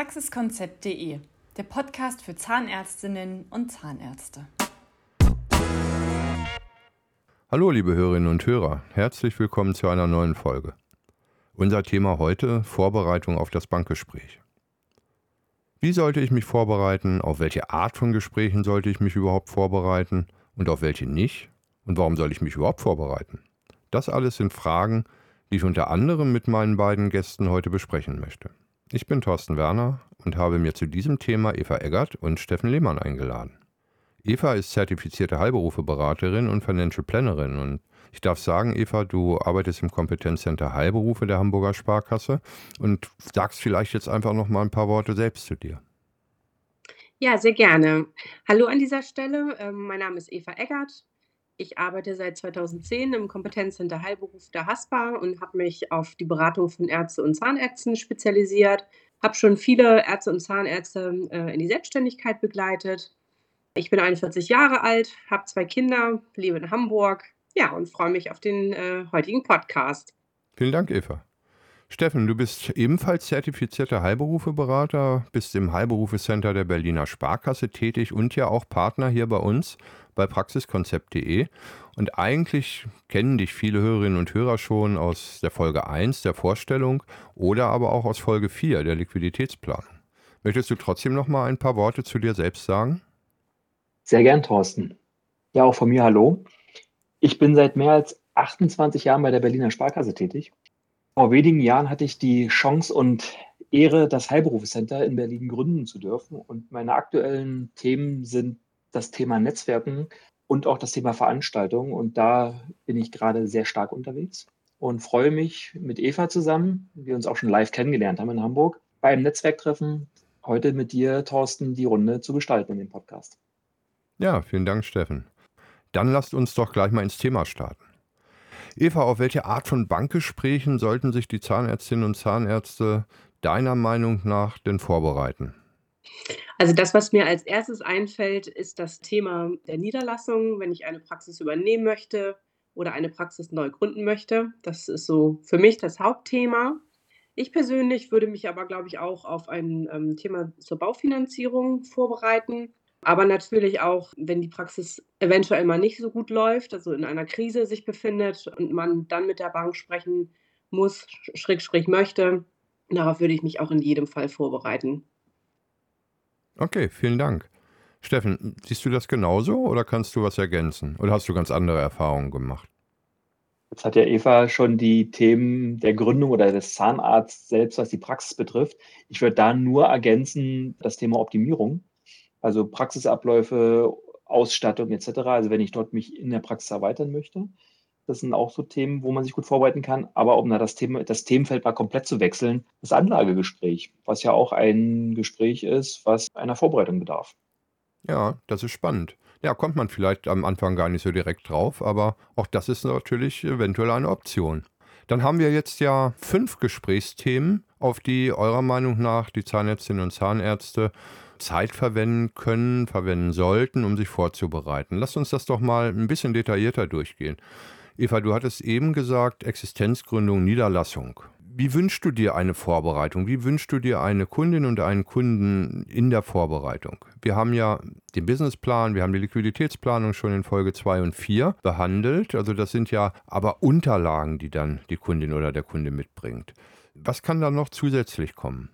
Praxiskonzept.de, der Podcast für Zahnärztinnen und Zahnärzte. Hallo, liebe Hörerinnen und Hörer, herzlich willkommen zu einer neuen Folge. Unser Thema heute: Vorbereitung auf das Bankgespräch. Wie sollte ich mich vorbereiten? Auf welche Art von Gesprächen sollte ich mich überhaupt vorbereiten? Und auf welche nicht? Und warum soll ich mich überhaupt vorbereiten? Das alles sind Fragen, die ich unter anderem mit meinen beiden Gästen heute besprechen möchte. Ich bin Thorsten Werner und habe mir zu diesem Thema Eva Eggert und Steffen Lehmann eingeladen. Eva ist zertifizierte Heilberufeberaterin und Financial Plannerin und ich darf sagen, Eva, du arbeitest im Kompetenzcenter Heilberufe der Hamburger Sparkasse und sagst vielleicht jetzt einfach noch mal ein paar Worte selbst zu dir. Ja, sehr gerne. Hallo an dieser Stelle. Ähm, mein Name ist Eva Eggert. Ich arbeite seit 2010 im Kompetenzcenter Heilberuf der HASPA und habe mich auf die Beratung von Ärzte und Zahnärzten spezialisiert. Habe schon viele Ärzte und Zahnärzte äh, in die Selbstständigkeit begleitet. Ich bin 41 Jahre alt, habe zwei Kinder, lebe in Hamburg. Ja, und freue mich auf den äh, heutigen Podcast. Vielen Dank, Eva. Steffen, du bist ebenfalls zertifizierter Heilberufeberater, bist im Heilberufecenter der Berliner Sparkasse tätig und ja auch Partner hier bei uns bei praxiskonzept.de. Und eigentlich kennen dich viele Hörerinnen und Hörer schon aus der Folge 1 der Vorstellung oder aber auch aus Folge 4 der Liquiditätsplanung. Möchtest du trotzdem noch mal ein paar Worte zu dir selbst sagen? Sehr gern, Thorsten. Ja, auch von mir hallo. Ich bin seit mehr als 28 Jahren bei der Berliner Sparkasse tätig. Vor wenigen Jahren hatte ich die Chance und Ehre, das Heilberufecenter in Berlin gründen zu dürfen. Und meine aktuellen Themen sind das Thema Netzwerken und auch das Thema Veranstaltungen. Und da bin ich gerade sehr stark unterwegs und freue mich mit Eva zusammen, wir uns auch schon live kennengelernt haben in Hamburg, beim Netzwerktreffen heute mit dir, Thorsten, die Runde zu gestalten in dem Podcast. Ja, vielen Dank, Steffen. Dann lasst uns doch gleich mal ins Thema starten. Eva, auf welche Art von Bankgesprächen sollten sich die Zahnärztinnen und Zahnärzte deiner Meinung nach denn vorbereiten? Also das, was mir als erstes einfällt, ist das Thema der Niederlassung, wenn ich eine Praxis übernehmen möchte oder eine Praxis neu gründen möchte. Das ist so für mich das Hauptthema. Ich persönlich würde mich aber, glaube ich, auch auf ein ähm, Thema zur Baufinanzierung vorbereiten. Aber natürlich auch, wenn die Praxis eventuell mal nicht so gut läuft, also in einer Krise sich befindet und man dann mit der Bank sprechen muss, schräg, schräg möchte. Darauf würde ich mich auch in jedem Fall vorbereiten. Okay, vielen Dank. Steffen, siehst du das genauso oder kannst du was ergänzen? Oder hast du ganz andere Erfahrungen gemacht? Jetzt hat ja Eva schon die Themen der Gründung oder des Zahnarzts selbst, was die Praxis betrifft. Ich würde da nur ergänzen das Thema Optimierung, also Praxisabläufe, Ausstattung etc. Also wenn ich dort mich in der Praxis erweitern möchte, das sind auch so Themen, wo man sich gut vorbereiten kann. Aber um da das, Thema, das Themenfeld mal komplett zu wechseln, das Anlagegespräch, was ja auch ein Gespräch ist, was einer Vorbereitung bedarf. Ja, das ist spannend. Ja, kommt man vielleicht am Anfang gar nicht so direkt drauf, aber auch das ist natürlich eventuell eine Option. Dann haben wir jetzt ja fünf Gesprächsthemen, auf die eurer Meinung nach die Zahnärztinnen und Zahnärzte Zeit verwenden können, verwenden sollten, um sich vorzubereiten. Lasst uns das doch mal ein bisschen detaillierter durchgehen. Eva, du hattest eben gesagt, Existenzgründung, Niederlassung. Wie wünschst du dir eine Vorbereitung? Wie wünschst du dir eine Kundin und einen Kunden in der Vorbereitung? Wir haben ja den Businessplan, wir haben die Liquiditätsplanung schon in Folge 2 und 4 behandelt. Also das sind ja aber Unterlagen, die dann die Kundin oder der Kunde mitbringt. Was kann da noch zusätzlich kommen?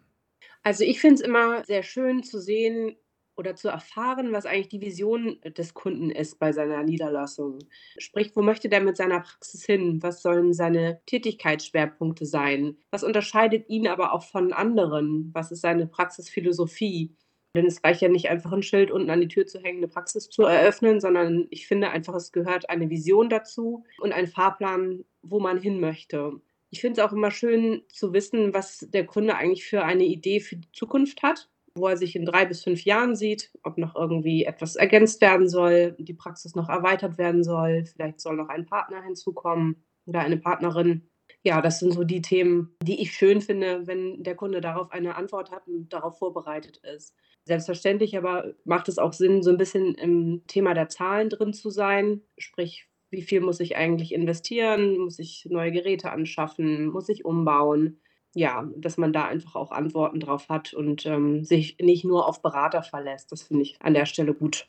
Also ich finde es immer sehr schön zu sehen, oder zu erfahren, was eigentlich die Vision des Kunden ist bei seiner Niederlassung. Sprich, wo möchte der mit seiner Praxis hin? Was sollen seine Tätigkeitsschwerpunkte sein? Was unterscheidet ihn aber auch von anderen? Was ist seine Praxisphilosophie? Denn es reicht ja nicht einfach ein Schild unten an die Tür zu hängen, eine Praxis zu eröffnen, sondern ich finde einfach, es gehört eine Vision dazu und ein Fahrplan, wo man hin möchte. Ich finde es auch immer schön zu wissen, was der Kunde eigentlich für eine Idee für die Zukunft hat wo er sich in drei bis fünf Jahren sieht, ob noch irgendwie etwas ergänzt werden soll, die Praxis noch erweitert werden soll, vielleicht soll noch ein Partner hinzukommen oder eine Partnerin. Ja, das sind so die Themen, die ich schön finde, wenn der Kunde darauf eine Antwort hat und darauf vorbereitet ist. Selbstverständlich aber macht es auch Sinn, so ein bisschen im Thema der Zahlen drin zu sein, sprich, wie viel muss ich eigentlich investieren, muss ich neue Geräte anschaffen, muss ich umbauen ja, dass man da einfach auch Antworten drauf hat und ähm, sich nicht nur auf Berater verlässt. Das finde ich an der Stelle gut.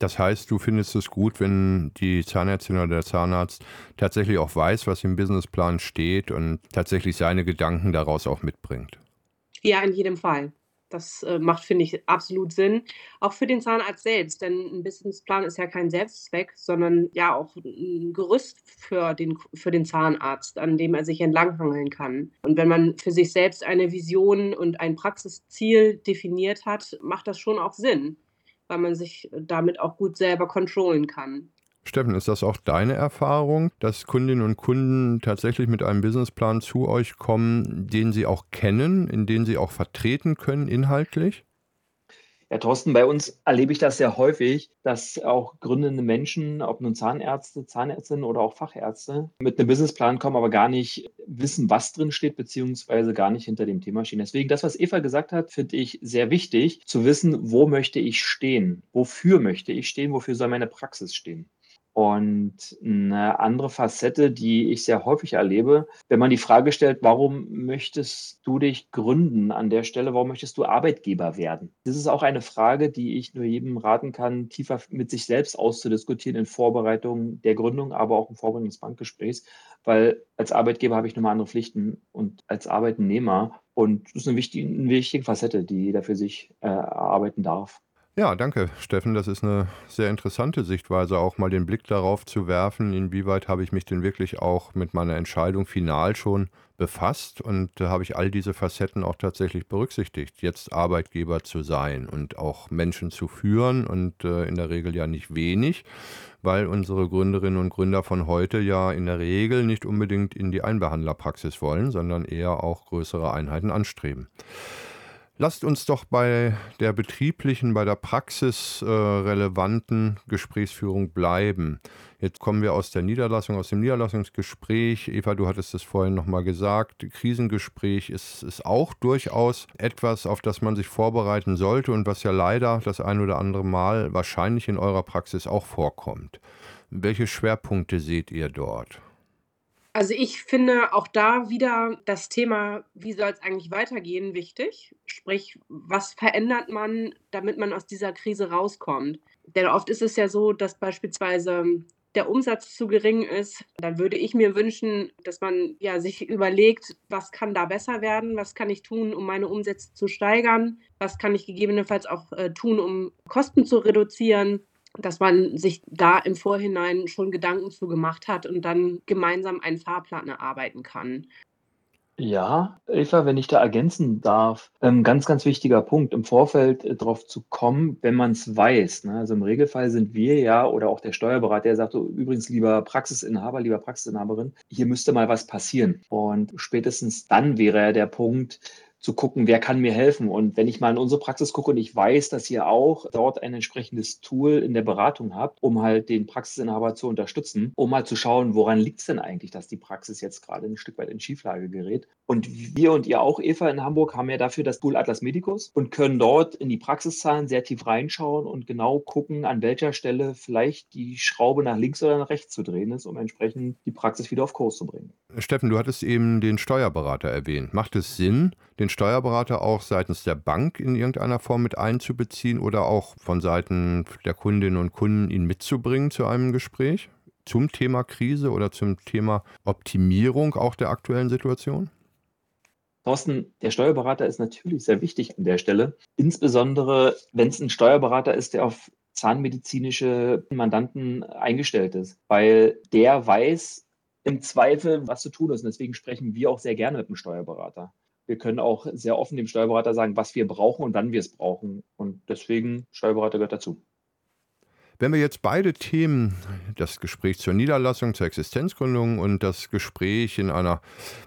Das heißt, du findest es gut, wenn die Zahnärztin oder der Zahnarzt tatsächlich auch weiß, was im Businessplan steht und tatsächlich seine Gedanken daraus auch mitbringt. Ja, in jedem Fall. Das äh, macht, finde ich, absolut Sinn. Auch für den Zahnarzt selbst, denn ein Businessplan ist ja kein Selbstzweck, sondern ja auch ein Gerüst für den, für den Zahnarzt, an dem er sich entlanghangeln kann. Und wenn man für sich selbst eine Vision und ein Praxisziel definiert hat, macht das schon auch Sinn, weil man sich damit auch gut selber kontrollen kann. Steffen, ist das auch deine Erfahrung, dass Kundinnen und Kunden tatsächlich mit einem Businessplan zu euch kommen, den sie auch kennen, in den sie auch vertreten können inhaltlich? Ja, Thorsten, bei uns erlebe ich das sehr häufig, dass auch gründende Menschen, ob nun Zahnärzte, Zahnärztinnen oder auch Fachärzte, mit einem Businessplan kommen, aber gar nicht wissen, was drin steht, beziehungsweise gar nicht hinter dem Thema stehen. Deswegen, das, was Eva gesagt hat, finde ich sehr wichtig, zu wissen, wo möchte ich stehen? Wofür möchte ich stehen? Wofür soll meine Praxis stehen? Und eine andere Facette, die ich sehr häufig erlebe, wenn man die Frage stellt, warum möchtest du dich gründen an der Stelle, warum möchtest du Arbeitgeber werden? Das ist auch eine Frage, die ich nur jedem raten kann, tiefer mit sich selbst auszudiskutieren in Vorbereitung der Gründung, aber auch im Vorbereitung des Bankgesprächs, weil als Arbeitgeber habe ich nochmal andere Pflichten und als Arbeitnehmer. Und das ist eine wichtige, eine wichtige Facette, die jeder für sich äh, erarbeiten darf. Ja, danke, Steffen. Das ist eine sehr interessante Sichtweise, auch mal den Blick darauf zu werfen, inwieweit habe ich mich denn wirklich auch mit meiner Entscheidung final schon befasst und da habe ich all diese Facetten auch tatsächlich berücksichtigt, jetzt Arbeitgeber zu sein und auch Menschen zu führen und äh, in der Regel ja nicht wenig, weil unsere Gründerinnen und Gründer von heute ja in der Regel nicht unbedingt in die Einbehandlerpraxis wollen, sondern eher auch größere Einheiten anstreben. Lasst uns doch bei der betrieblichen, bei der praxisrelevanten äh, Gesprächsführung bleiben. Jetzt kommen wir aus der Niederlassung, aus dem Niederlassungsgespräch. Eva, du hattest es vorhin nochmal gesagt. Krisengespräch ist, ist auch durchaus etwas, auf das man sich vorbereiten sollte und was ja leider das ein oder andere Mal wahrscheinlich in eurer Praxis auch vorkommt. Welche Schwerpunkte seht ihr dort? Also ich finde auch da wieder das Thema, wie soll es eigentlich weitergehen, wichtig. Sprich, was verändert man, damit man aus dieser Krise rauskommt? Denn oft ist es ja so, dass beispielsweise der Umsatz zu gering ist, dann würde ich mir wünschen, dass man ja sich überlegt, was kann da besser werden, was kann ich tun, um meine Umsätze zu steigern, was kann ich gegebenenfalls auch äh, tun, um Kosten zu reduzieren dass man sich da im Vorhinein schon Gedanken zu gemacht hat und dann gemeinsam einen Fahrplan erarbeiten kann. Ja, Eva, wenn ich da ergänzen darf, ähm, ganz, ganz wichtiger Punkt, im Vorfeld äh, drauf zu kommen, wenn man es weiß. Ne? Also im Regelfall sind wir ja oder auch der Steuerberater, der sagt so, übrigens, lieber Praxisinhaber, lieber Praxisinhaberin, hier müsste mal was passieren. Und spätestens dann wäre ja der Punkt, zu gucken, wer kann mir helfen. Und wenn ich mal in unsere Praxis gucke und ich weiß, dass ihr auch dort ein entsprechendes Tool in der Beratung habt, um halt den Praxisinhaber zu unterstützen, um mal zu schauen, woran liegt es denn eigentlich, dass die Praxis jetzt gerade ein Stück weit in Schieflage gerät. Und wir und ihr auch, Eva, in Hamburg, haben ja dafür das Tool Atlas Medicus und können dort in die Praxiszahlen sehr tief reinschauen und genau gucken, an welcher Stelle vielleicht die Schraube nach links oder nach rechts zu drehen ist, um entsprechend die Praxis wieder auf Kurs zu bringen. Steffen, du hattest eben den Steuerberater erwähnt. Macht es Sinn, den Steuerberater auch seitens der Bank in irgendeiner Form mit einzubeziehen oder auch von Seiten der Kundinnen und Kunden ihn mitzubringen zu einem Gespräch zum Thema Krise oder zum Thema Optimierung auch der aktuellen Situation? Thorsten, der Steuerberater ist natürlich sehr wichtig an der Stelle, insbesondere wenn es ein Steuerberater ist, der auf zahnmedizinische Mandanten eingestellt ist, weil der weiß im Zweifel, was zu tun ist. Und deswegen sprechen wir auch sehr gerne mit dem Steuerberater. Wir können auch sehr offen dem Steuerberater sagen, was wir brauchen und wann wir es brauchen. Und deswegen, Steuerberater gehört dazu. Wenn wir jetzt beide Themen, das Gespräch zur Niederlassung, zur Existenzgründung und das Gespräch in einer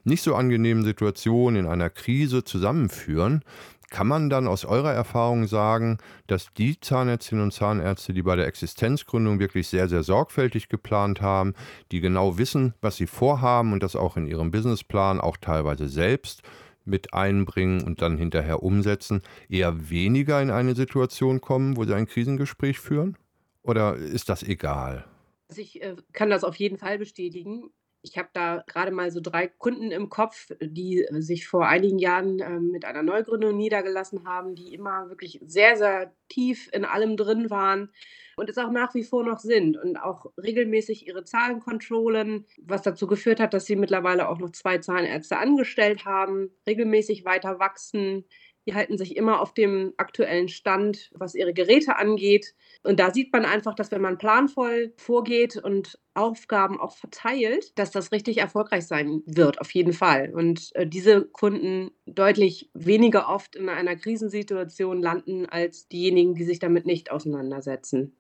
nicht so angenehmen Situation, in einer Krise zusammenführen, kann man dann aus eurer Erfahrung sagen, dass die Zahnärztinnen und Zahnärzte, die bei der Existenzgründung wirklich sehr, sehr sorgfältig geplant haben, die genau wissen, was sie vorhaben und das auch in ihrem Businessplan auch teilweise selbst mit einbringen und dann hinterher umsetzen, eher weniger in eine Situation kommen, wo sie ein Krisengespräch führen? Oder ist das egal? Also ich äh, kann das auf jeden Fall bestätigen. Ich habe da gerade mal so drei Kunden im Kopf, die sich vor einigen Jahren ähm, mit einer Neugründung niedergelassen haben, die immer wirklich sehr, sehr tief in allem drin waren und es auch nach wie vor noch sind und auch regelmäßig ihre Zahlen kontrollen, was dazu geführt hat, dass sie mittlerweile auch noch zwei Zahnärzte angestellt haben, regelmäßig weiter wachsen, die halten sich immer auf dem aktuellen Stand, was ihre Geräte angeht. Und da sieht man einfach, dass wenn man planvoll vorgeht und Aufgaben auch verteilt, dass das richtig erfolgreich sein wird, auf jeden Fall. Und äh, diese Kunden deutlich weniger oft in einer Krisensituation landen als diejenigen, die sich damit nicht auseinandersetzen.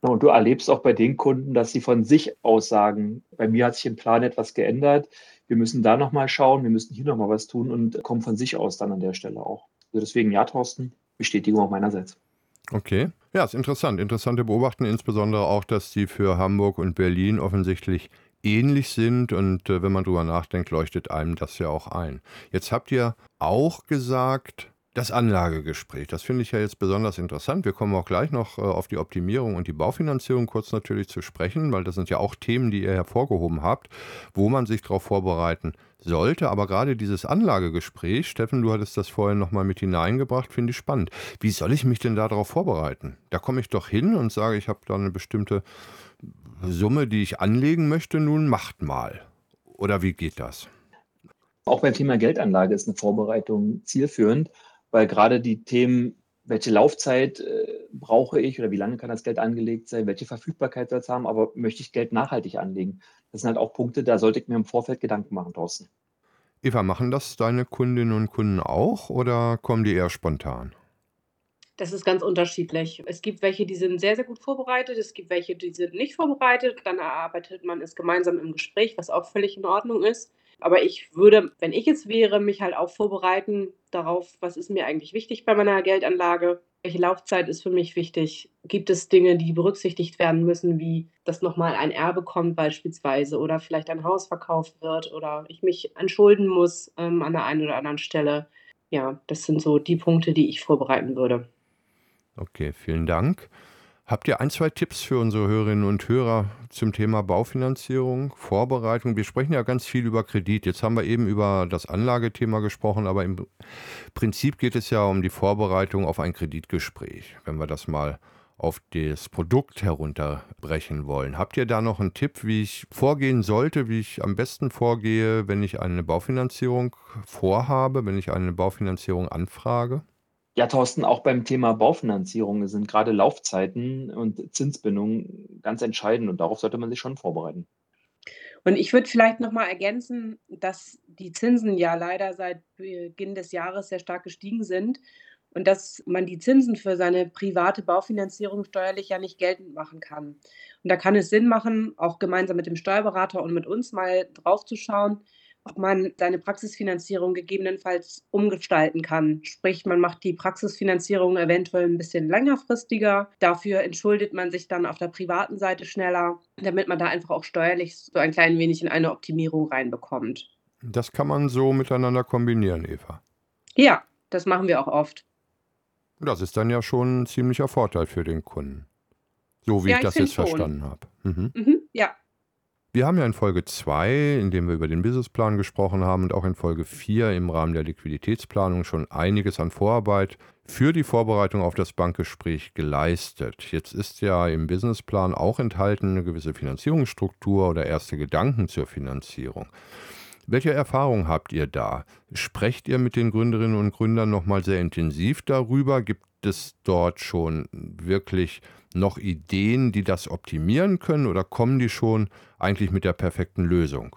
Und du erlebst auch bei den Kunden, dass sie von sich aus sagen, bei mir hat sich im Plan etwas geändert wir müssen da nochmal schauen, wir müssen hier nochmal was tun und kommen von sich aus dann an der Stelle auch. Also deswegen ja, Thorsten, Bestätigung auch meinerseits. Okay. Ja, ist interessant. Interessante Beobachten, insbesondere auch, dass die für Hamburg und Berlin offensichtlich ähnlich sind und äh, wenn man drüber nachdenkt, leuchtet einem das ja auch ein. Jetzt habt ihr auch gesagt, das Anlagegespräch, das finde ich ja jetzt besonders interessant. Wir kommen auch gleich noch äh, auf die Optimierung und die Baufinanzierung kurz natürlich zu sprechen, weil das sind ja auch Themen, die ihr hervorgehoben habt, wo man sich darauf vorbereiten sollte. Aber gerade dieses Anlagegespräch, Steffen, du hattest das vorhin nochmal mit hineingebracht, finde ich spannend. Wie soll ich mich denn darauf vorbereiten? Da komme ich doch hin und sage, ich habe da eine bestimmte Summe, die ich anlegen möchte, nun macht mal. Oder wie geht das? Auch beim Thema Geldanlage ist eine Vorbereitung zielführend weil gerade die Themen, welche Laufzeit äh, brauche ich oder wie lange kann das Geld angelegt sein, welche Verfügbarkeit soll es haben, aber möchte ich Geld nachhaltig anlegen? Das sind halt auch Punkte, da sollte ich mir im Vorfeld Gedanken machen draußen. Eva, machen das deine Kundinnen und Kunden auch oder kommen die eher spontan? Das ist ganz unterschiedlich. Es gibt welche, die sind sehr, sehr gut vorbereitet. Es gibt welche, die sind nicht vorbereitet. Dann erarbeitet man es gemeinsam im Gespräch, was auch völlig in Ordnung ist. Aber ich würde, wenn ich es wäre, mich halt auch vorbereiten darauf, was ist mir eigentlich wichtig bei meiner Geldanlage, welche Laufzeit ist für mich wichtig, gibt es Dinge, die berücksichtigt werden müssen, wie dass nochmal ein Erbe kommt beispielsweise oder vielleicht ein Haus verkauft wird oder ich mich entschulden muss ähm, an der einen oder anderen Stelle. Ja, das sind so die Punkte, die ich vorbereiten würde. Okay, vielen Dank. Habt ihr ein, zwei Tipps für unsere Hörerinnen und Hörer zum Thema Baufinanzierung, Vorbereitung? Wir sprechen ja ganz viel über Kredit. Jetzt haben wir eben über das Anlagethema gesprochen, aber im Prinzip geht es ja um die Vorbereitung auf ein Kreditgespräch, wenn wir das mal auf das Produkt herunterbrechen wollen. Habt ihr da noch einen Tipp, wie ich vorgehen sollte, wie ich am besten vorgehe, wenn ich eine Baufinanzierung vorhabe, wenn ich eine Baufinanzierung anfrage? Ja, Thorsten, auch beim Thema Baufinanzierung sind gerade Laufzeiten und Zinsbindungen ganz entscheidend und darauf sollte man sich schon vorbereiten. Und ich würde vielleicht noch mal ergänzen, dass die Zinsen ja leider seit Beginn des Jahres sehr stark gestiegen sind und dass man die Zinsen für seine private Baufinanzierung steuerlich ja nicht geltend machen kann. Und da kann es Sinn machen, auch gemeinsam mit dem Steuerberater und mit uns mal drauf zu schauen, ob man seine Praxisfinanzierung gegebenenfalls umgestalten kann. Sprich, man macht die Praxisfinanzierung eventuell ein bisschen längerfristiger. Dafür entschuldet man sich dann auf der privaten Seite schneller, damit man da einfach auch steuerlich so ein klein wenig in eine Optimierung reinbekommt. Das kann man so miteinander kombinieren, Eva. Ja, das machen wir auch oft. Das ist dann ja schon ein ziemlicher Vorteil für den Kunden. So wie ja, ich das jetzt schon. verstanden habe. Mhm. Mhm, ja, wir haben ja in Folge 2, in dem wir über den Businessplan gesprochen haben, und auch in Folge 4 im Rahmen der Liquiditätsplanung schon einiges an Vorarbeit für die Vorbereitung auf das Bankgespräch geleistet. Jetzt ist ja im Businessplan auch enthalten eine gewisse Finanzierungsstruktur oder erste Gedanken zur Finanzierung. Welche Erfahrung habt ihr da? Sprecht ihr mit den Gründerinnen und Gründern nochmal sehr intensiv darüber? Gibt es dort schon wirklich noch Ideen, die das optimieren können oder kommen die schon eigentlich mit der perfekten Lösung?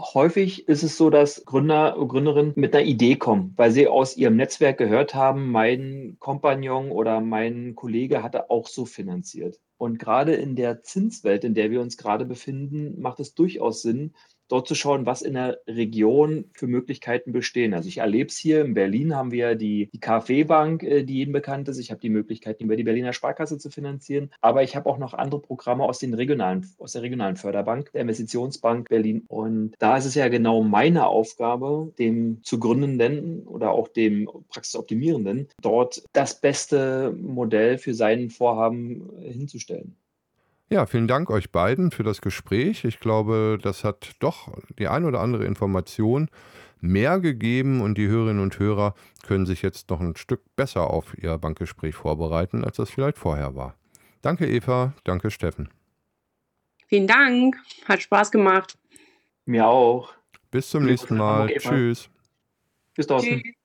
Häufig ist es so, dass Gründer und Gründerinnen mit einer Idee kommen, weil sie aus ihrem Netzwerk gehört haben, mein Kompagnon oder mein Kollege hatte auch so finanziert. Und gerade in der Zinswelt, in der wir uns gerade befinden, macht es durchaus Sinn, dort zu schauen, was in der Region für Möglichkeiten bestehen. Also ich erlebe es hier, in Berlin haben wir die, die KfW-Bank, äh, die Ihnen bekannt ist. Ich habe die Möglichkeit, über die Berliner Sparkasse zu finanzieren. Aber ich habe auch noch andere Programme aus, den regionalen, aus der regionalen Förderbank, der Investitionsbank Berlin. Und da ist es ja genau meine Aufgabe, dem zu Gründenden oder auch dem Praxisoptimierenden, dort das beste Modell für sein Vorhaben hinzustellen. Ja, vielen Dank euch beiden für das Gespräch. Ich glaube, das hat doch die ein oder andere Information mehr gegeben und die Hörerinnen und Hörer können sich jetzt noch ein Stück besser auf ihr Bankgespräch vorbereiten, als das vielleicht vorher war. Danke, Eva. Danke, Steffen. Vielen Dank. Hat Spaß gemacht. Mir auch. Bis zum nächsten Mal. Tschüss. Bis Thorsten. Tschüss.